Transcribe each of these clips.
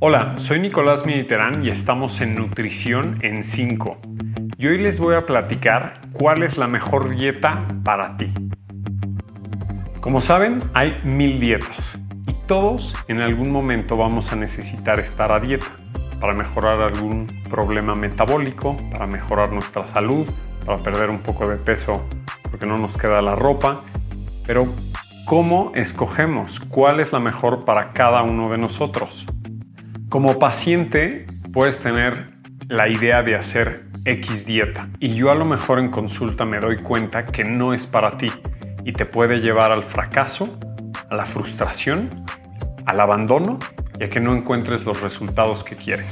Hola, soy Nicolás Militerán y estamos en Nutrición en 5. Y hoy les voy a platicar cuál es la mejor dieta para ti. Como saben, hay mil dietas y todos en algún momento vamos a necesitar estar a dieta para mejorar algún problema metabólico, para mejorar nuestra salud, para perder un poco de peso porque no nos queda la ropa. Pero, ¿cómo escogemos cuál es la mejor para cada uno de nosotros? Como paciente puedes tener la idea de hacer X dieta y yo a lo mejor en consulta me doy cuenta que no es para ti y te puede llevar al fracaso, a la frustración, al abandono y a que no encuentres los resultados que quieres.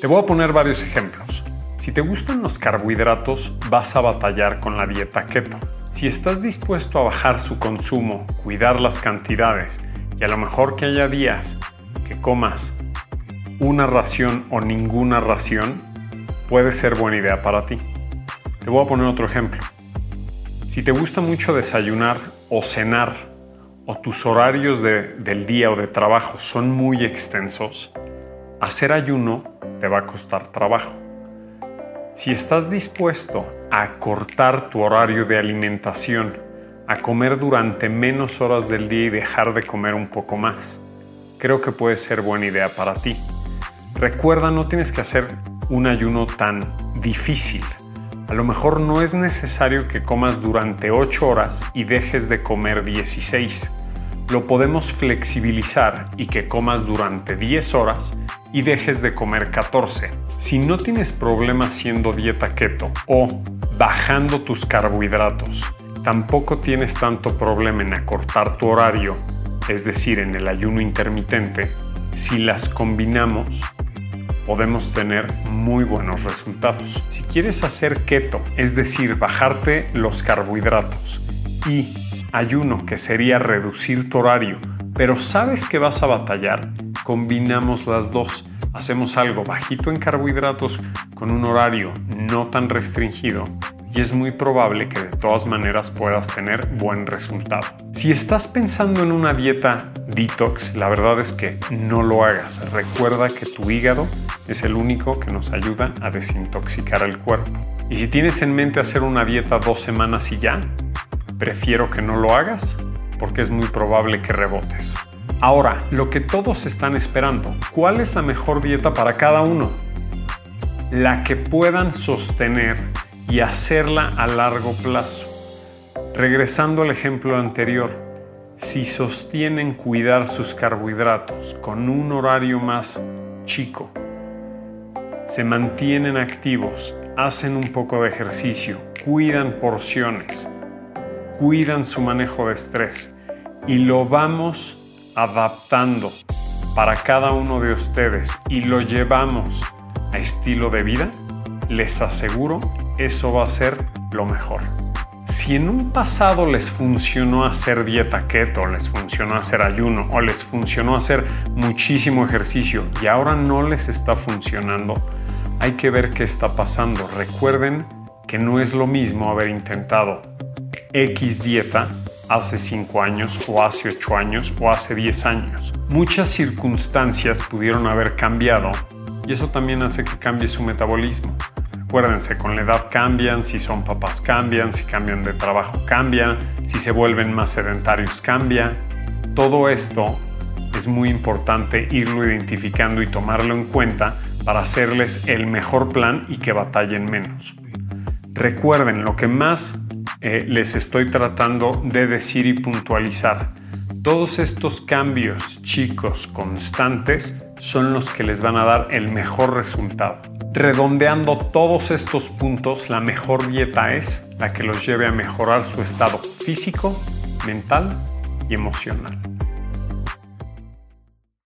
Te voy a poner varios ejemplos. Si te gustan los carbohidratos, vas a batallar con la dieta keto. Si estás dispuesto a bajar su consumo, cuidar las cantidades y a lo mejor que haya días que comas una ración o ninguna ración puede ser buena idea para ti. Te voy a poner otro ejemplo. Si te gusta mucho desayunar o cenar o tus horarios del día o de trabajo son muy extensos, hacer ayuno te va a costar trabajo. Si estás dispuesto a cortar tu horario de alimentación, a comer durante menos horas del día y dejar de comer un poco más, creo que puede ser buena idea para ti. Recuerda, no tienes que hacer un ayuno tan difícil. A lo mejor no es necesario que comas durante 8 horas y dejes de comer 16. Lo podemos flexibilizar y que comas durante 10 horas y dejes de comer 14. Si no tienes problema haciendo dieta keto o bajando tus carbohidratos, tampoco tienes tanto problema en acortar tu horario, es decir, en el ayuno intermitente, si las combinamos, podemos tener muy buenos resultados. Si quieres hacer keto, es decir, bajarte los carbohidratos y ayuno, que sería reducir tu horario, pero sabes que vas a batallar, combinamos las dos. Hacemos algo bajito en carbohidratos con un horario no tan restringido y es muy probable que de todas maneras puedas tener buen resultado. Si estás pensando en una dieta detox, la verdad es que no lo hagas. Recuerda que tu hígado es el único que nos ayuda a desintoxicar el cuerpo. Y si tienes en mente hacer una dieta dos semanas y ya, prefiero que no lo hagas porque es muy probable que rebotes. Ahora, lo que todos están esperando, ¿cuál es la mejor dieta para cada uno? La que puedan sostener y hacerla a largo plazo. Regresando al ejemplo anterior, si sostienen cuidar sus carbohidratos con un horario más chico, se mantienen activos, hacen un poco de ejercicio, cuidan porciones, cuidan su manejo de estrés y lo vamos adaptando para cada uno de ustedes y lo llevamos a estilo de vida, les aseguro eso va a ser lo mejor. Si en un pasado les funcionó hacer dieta keto, les funcionó hacer ayuno o les funcionó hacer muchísimo ejercicio y ahora no les está funcionando, hay que ver qué está pasando. Recuerden que no es lo mismo haber intentado X dieta hace 5 años o hace 8 años o hace 10 años. Muchas circunstancias pudieron haber cambiado y eso también hace que cambie su metabolismo. Acuérdense, con la edad cambian, si son papás cambian, si cambian de trabajo cambia, si se vuelven más sedentarios cambia. Todo esto es muy importante irlo identificando y tomarlo en cuenta para hacerles el mejor plan y que batallen menos. Recuerden lo que más eh, les estoy tratando de decir y puntualizar. Todos estos cambios chicos constantes son los que les van a dar el mejor resultado. Redondeando todos estos puntos, la mejor dieta es la que los lleve a mejorar su estado físico, mental y emocional.